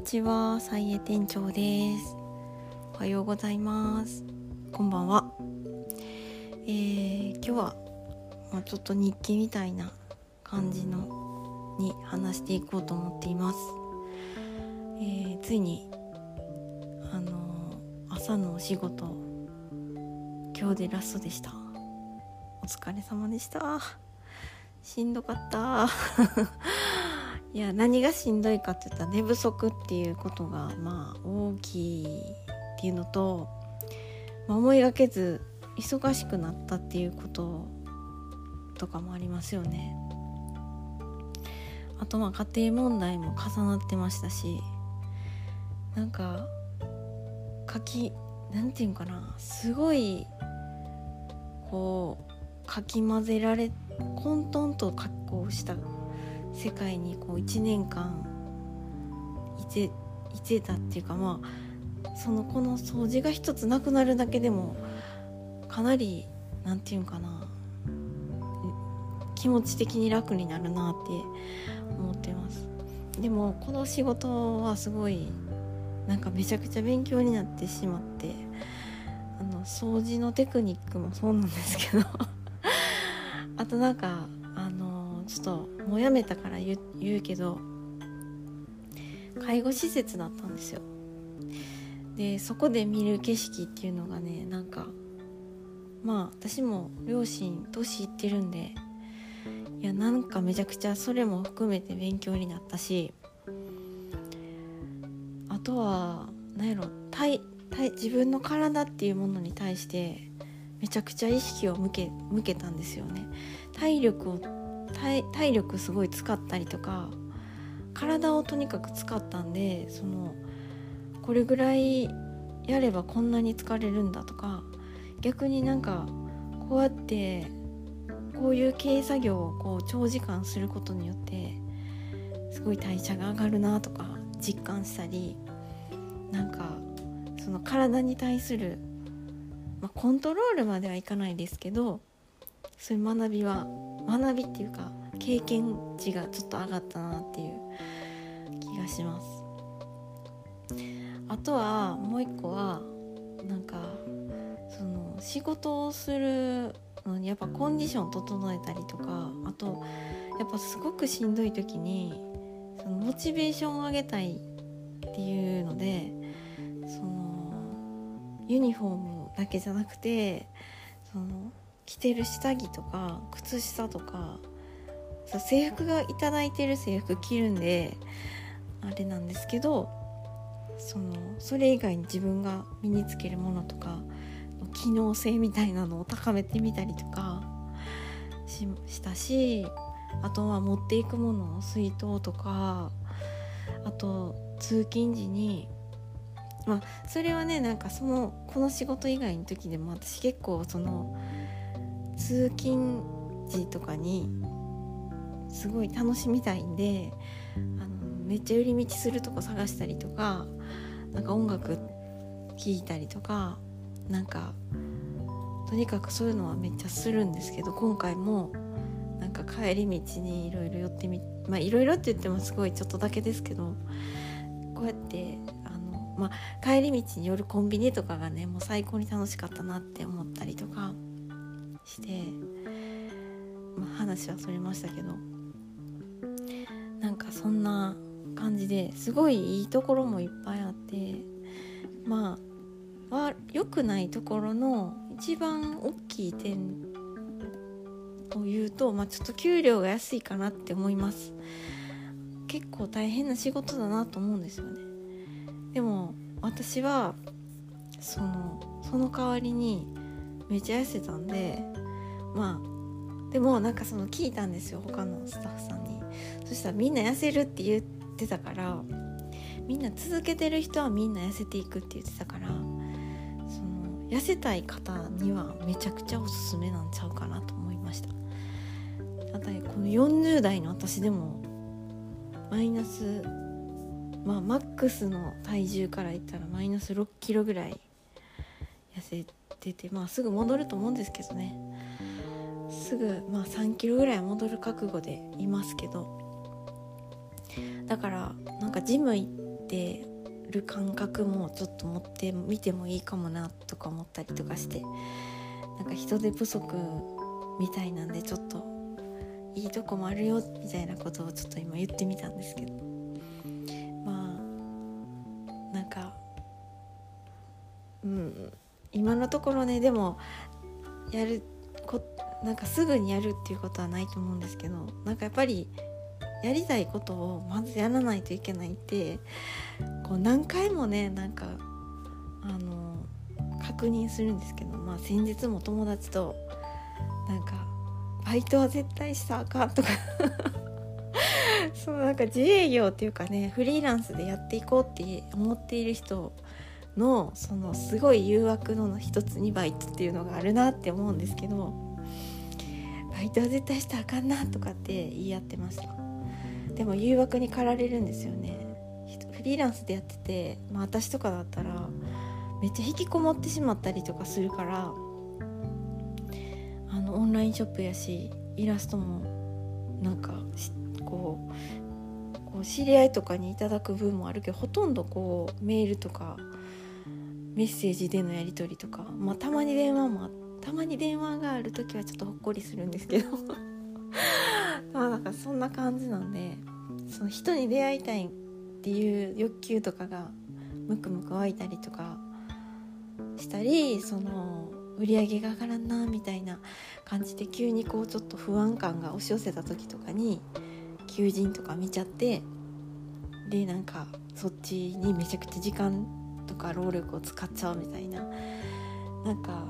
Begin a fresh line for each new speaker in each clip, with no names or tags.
にちは、さいえ店長です。おはようございます。こんばんは。えー、今日は、まあ、ちょっと日記みたいな感じのに話していこうと思っています。えー、ついにあの朝のお仕事今日でラストでした。お疲れ様でした。しんどかった。いや何がしんどいかって言ったら寝不足っていうことがまあ大きいっていうのと、まあ、思いがけず忙しくなったっていうこととかもありますよね。あとまあ家庭問題も重なってましたしなんか書きなんていうんかなすごいこうかき混ぜられ混沌と格好した世界にこう1年間いていてたっていうかまあそのこの掃除が一つなくなるだけでもかなりなんていうんかな気持ち的に楽になるなって思ってます。でもこの仕事はすごいなんかめちゃくちゃ勉強になってしまってあの掃除のテクニックもそうなんですけど あとなんかちょっともうやめたから言うけど介護施設だったんですよ。でそこで見る景色っていうのがねなんかまあ私も両親年いってるんでいやなんかめちゃくちゃそれも含めて勉強になったしあとは何やろ体体自分の体っていうものに対してめちゃくちゃ意識を向け向けたんですよね。体力を体力すごい使ったりとか体をとにかく使ったんでそのこれぐらいやればこんなに疲れるんだとか逆になんかこうやってこういう経営作業をこう長時間することによってすごい代謝が上がるなとか実感したりなんかその体に対する、まあ、コントロールまではいかないですけどそういう学びは学びっていうか経験値がちょっと上がったなっていう気がします。あとはもう一個はなんかその仕事をするのにやっぱコンディション整えたりとかあとやっぱすごくしんどい時にそのモチベーションを上げたいっていうのでそのユニフォームだけじゃなくてその着てる下着とか靴下とか制服が頂いてる制服着るんであれなんですけどそのそれ以外に自分が身につけるものとかの機能性みたいなのを高めてみたりとかししたしあとは持っていくものの水筒とかあと通勤時にまあそれはねなんかそのこの仕事以外の時でも私結構その通勤時とかにすごい楽しみたいんであのめっちゃ寄り道するとこ探したりとかなんか音楽聴いたりとかなんかとにかくそういうのはめっちゃするんですけど今回もなんか帰り道にいろいろ寄ってみまあいろいろって言ってもすごいちょっとだけですけどこうやってあの、まあ、帰り道に寄るコンビニとかがねもう最高に楽しかったなって思ったりとかして、まあ、話はそれましたけどなんかそんな感じですごいいいところもいっぱいあってまあは良くないところの一番大きい点を言うと、まあ、ちょっと給料が安いかなって思います。結構大変な仕事だなと思うんですよね。でも私はそのその代わりにめちゃ痩せたんでまあでもなんかその聞いたんですよ他のスタッフさんに。そしたらみんな痩せるって言ってたからみんな続けてる人はみんな痩せていくって言ってたからその痩せたい方にはめちゃくちゃおすすめなんちゃうかなと思いました。ただこの40代の私でもマイナスまあマックスの体重から言ったらマイナス6キロぐらい痩せててまあすぐ戻ると思うんですけどね。すぐまあ3キロぐらい戻る覚悟でいますけど。だからなんかジム行ってる感覚もちょっと持ってみてもいいかもなとか思ったりとかしてなんか人手不足みたいなんでちょっといいとこもあるよみたいなことをちょっと今言ってみたんですけど。今のところねでもやるこなんかすぐにやるっていうことはないと思うんですけどなんかやっぱりやりたいことをまずやらないといけないってこう何回もねなんかあの確認するんですけど、まあ、先日も友達となんかバイトは絶対したらあかんとか そのなんか自営業っていうかねフリーランスでやっていこうって思っている人のそのすごい誘惑の一つにバイトっていうのがあるなって思うんですけどバイトは絶対したらあかんなとかって言い合ってましたでも誘惑に駆られるんですよね。フリーランスでやってて、まあ、私とかだったらめっちゃ引きこもってしまったりとかするからあのオンラインショップやしイラストもなんかこう知り合いとかにいただく分もあるけどほとんどこうメールとかメッセージでのやり取りとか、まあ、たまに電話もたまに電話がある時はちょっとほっこりするんですけど。まあなんかそんな感じなんでその人に出会いたいっていう欲求とかがムクムク湧いたりとかしたりその売り上げが上がらんなみたいな感じで急にこうちょっと不安感が押し寄せた時とかに求人とか見ちゃってでなんかそっちにめちゃくちゃ時間か労力を使っちゃうみたいな。なんか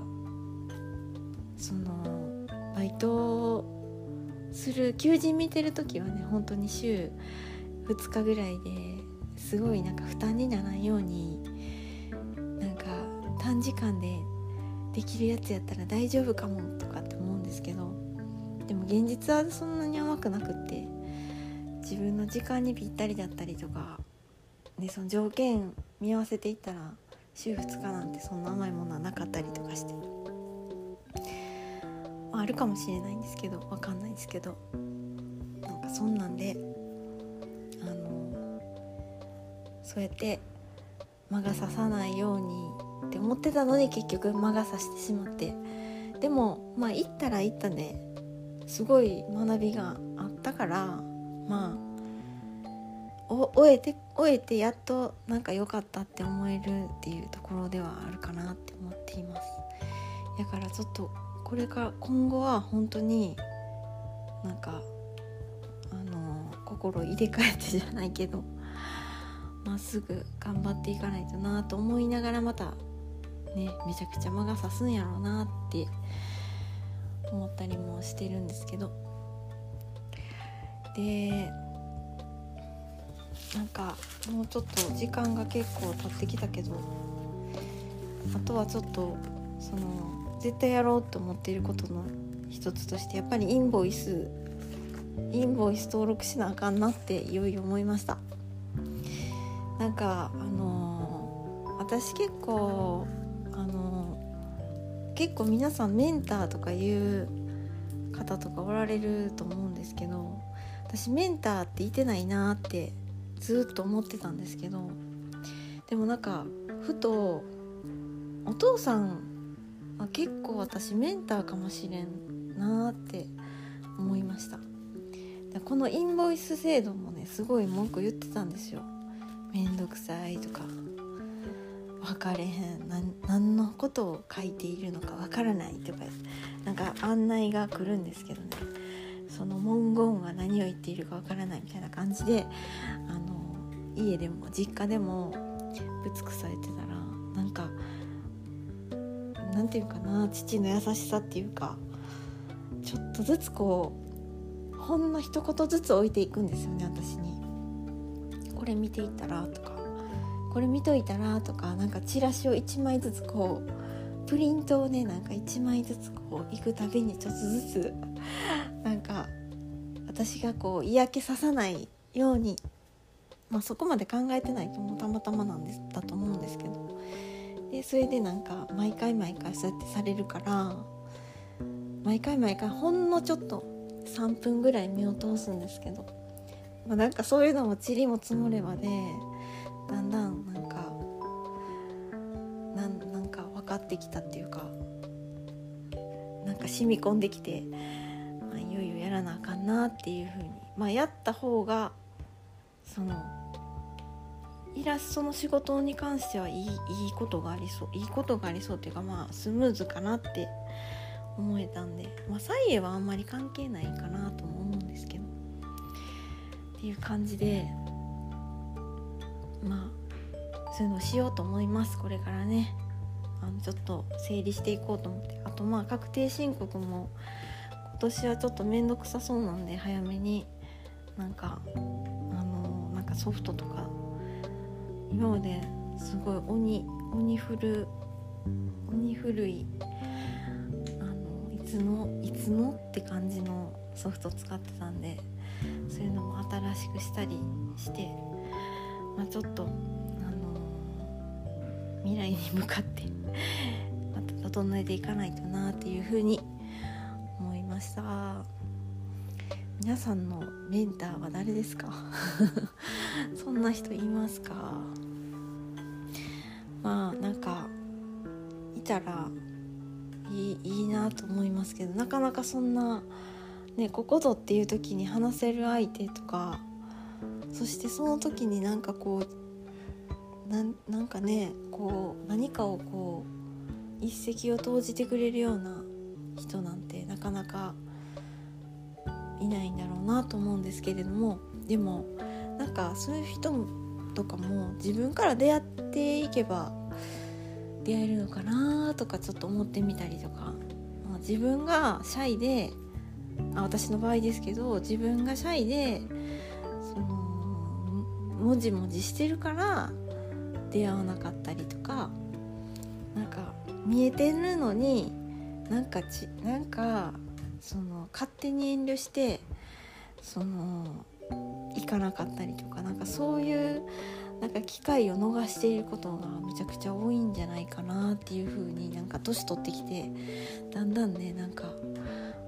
そのバイトする求人見てる時はね本当に週2日ぐらいですごいなんか負担にならんようになんか短時間でできるやつやったら大丈夫かもとかって思うんですけどでも現実はそんなに甘くなくって自分の時間にぴったりだったりとか、ね、その条件見合わせていったら週2日なんてそんな甘いものはなかったりとかして、まあ、るかもしれないんですけど分かんないんですけど。なんかそんなんであのそうやって魔が差さないようにって思ってたのに結局魔が差してしまって。でもまあ行ったら行ったですごい学びがあったからまあ終えて終えてやっとなんか良かったって思えるっていうところではあるかなって思っています。だからちょっとこれから今後は本当になんかあの心入れ替えてじゃないけどまっすぐ頑張っていかないとなと思いながらまたねめちゃくちゃ間が差すんやろうなって思ったりもしてるんですけど。でなんかもうちょっと時間が結構経ってきたけどあとはちょっとその絶対やろうと思っていることの一つとしてやっぱりインボイスインボイス登録しなあかんなっていよいよ思いました。なんかあのー、私結構あのー、結構皆さんメンターとかいう方とかおられると思うんですけど私メンターっていてないなってずっと思ってたんですけどでもなんかふとお父さんは結構私メンターかもしれんなって思いました。このインボイス制度もねすごい文句言ってたんですよ。めんどくさいとか分かれへん何のことを書いているのか分からないとかなんか案内が来るんですけどね。その文言は何を言っているか分からないみたいな感じであ家でも実家でもぶつくされてたらなんかなんていうかな父の優しさっていうかちょっとずつこうほんの一言ずつ置いていくんですよね私に。これ見ていったらとかこれ見といたらとかなんかチラシを1枚ずつこうプリントをねなんか1枚ずつこう行くたびにちょっとずつなんか私がこう嫌気ささないようにまあそこまで考えてないともたまたまなんですだと思うんですけど。でそれでなんか毎回毎回そうやってされるから毎回毎回ほんのちょっと3分ぐらい目を通すんですけど、まあ、なんかそういうのも塵も積もればでだんだんなんかなんなんか分かってきたっていうかなんか染み込んできて、まあ、いよいよやらなあかんなっていうふうに。まあやった方がそのイラストの仕事に関してはいいいいことがありそういいことがありそうっていうかまあスムーズかなって思えたんでまあサイエはあんまり関係ないかなとも思うんですけど。っていう感じでまあそういうのをしようと思いますこれからね。あのちょっと整理していこうと思って。あとまあ確定申告も今年はちょっと面倒くさそうなんで早めになんかあのなんかソフトとか今まですごい鬼鬼古鬼古いあのいつのいつの？って感じのソフト使ってたんでそういうのも新しくしたりして、まあ、ちょっと、あの未来に向かって また整えていかないとなっていうふうに思いました。皆さんのメンターは誰ですか？そんな人いますか？まあなんかいたらいいいいなと思いますけどなかなかそんなねここぞっていう時に話せる相手とかそしてその時になんかこうななんかねこう何かをこう一石を投じてくれるような人なんてなかなかいないんだろうなと思うんですけれどもでもなんかそういう人もとかも自分から出会っていけば出会えるのかなとかちょっと思ってみたりとか、まあ、自分がシャイであ私の場合ですけど自分がシャイでそのもじもじしてるから出会わなかったりとか。なんか見えてるのになんかちなんかその勝手に遠慮してその行かなかったりとかなんかそういうなんか機会を逃していることがめちゃくちゃ多いんじゃないかなっていう風になんか年取ってきてだんだんねなんか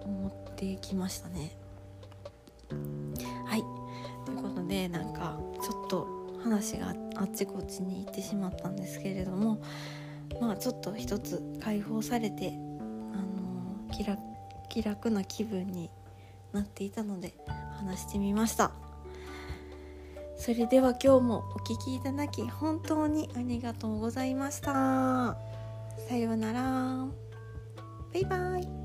思ってきましたね。はいということでなんかちょっと話があっちこっちに行ってしまったんですけれどもまあちょっと一つ解放されて、あのー、気楽気楽な気分になっていたので話してみました。それでは今日もお聴きいただき本当にありがとうございました。さようなら。バイバイ。